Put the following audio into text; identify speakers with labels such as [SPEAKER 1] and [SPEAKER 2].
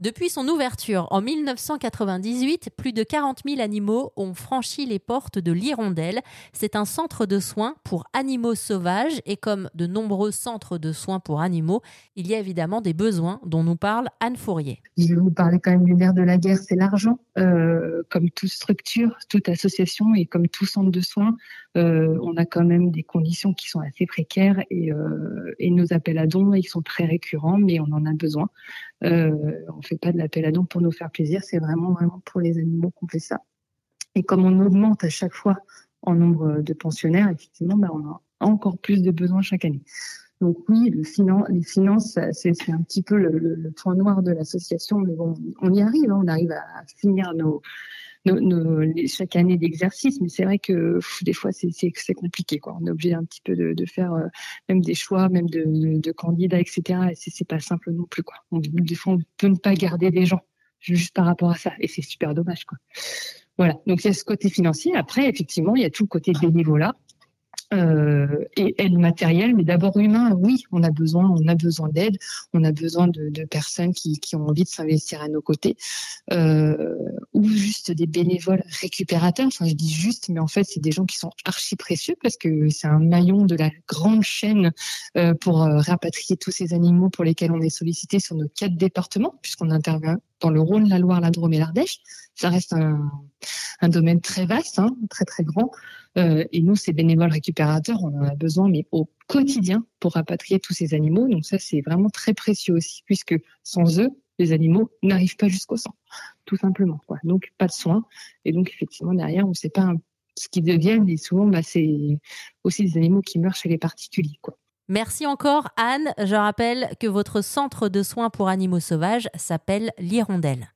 [SPEAKER 1] Depuis son ouverture en 1998, plus de 40 000 animaux ont franchi les portes de l'Hirondelle. C'est un centre de soins pour animaux sauvages et comme de nombreux centres de soins pour animaux, il y a évidemment des besoins dont nous parle Anne Fourier.
[SPEAKER 2] Je vais vous parler quand même du nerf de la guerre, c'est l'argent. Euh, comme toute structure, toute association et comme tout centre de soins, euh, on a quand même des conditions qui sont assez précaires et, euh, et nos appels à dons, ils sont très récurrents, mais on en a besoin. Fait pas de l'appel à dons pour nous faire plaisir, c'est vraiment vraiment pour les animaux qu'on fait ça. Et comme on augmente à chaque fois en nombre de pensionnaires, effectivement, ben, on a encore plus de besoins chaque année. Donc oui, les finances, c'est un petit peu le, point noir de l'association, mais bon, on y arrive, hein, on arrive à finir nos, chaque année d'exercice, mais c'est vrai que des fois c'est compliqué. On est obligé un petit peu de, faire euh, même des choix, même de, candidats, etc. Et c'est pas simple non plus, des fois, on peut ne pas garder des gens juste par rapport à ça, et c'est super dommage. Voilà. Donc il y a ce côté financier. Après, effectivement, il y a tout le côté bénévolat euh, et aide matérielle, mais d'abord humain. Oui, on a besoin, on a besoin d'aide, on a besoin de, personnes qui, qui, ont envie de s'investir à nos côtés, euh, ou juste des bénévoles récupérateurs. Enfin, je dis juste, mais en fait, c'est des gens qui sont archi précieux parce que c'est un maillon de la grande chaîne euh, pour euh, rapatrier tous ces animaux pour lesquels on est sollicité sur nos quatre départements, puisqu'on intervient dans le Rhône, la Loire, la Drôme et l'Ardèche. Ça reste un, domaine très vaste, hein, très très grand. Euh, et nous, ces bénévoles récupérateurs, on en a besoin, mais au quotidien, pour rapatrier tous ces animaux. Donc ça, c'est vraiment très précieux aussi, puisque sans eux, les animaux n'arrivent pas jusqu'au sang, tout simplement. Quoi. Donc pas de soins. Et donc effectivement, derrière, on ne sait pas ce qu'ils deviennent. Et souvent, bah, c'est aussi des animaux qui meurent chez les particuliers.
[SPEAKER 1] Merci encore Anne. Je rappelle que votre centre de soins pour animaux sauvages s'appelle l'Hirondelle.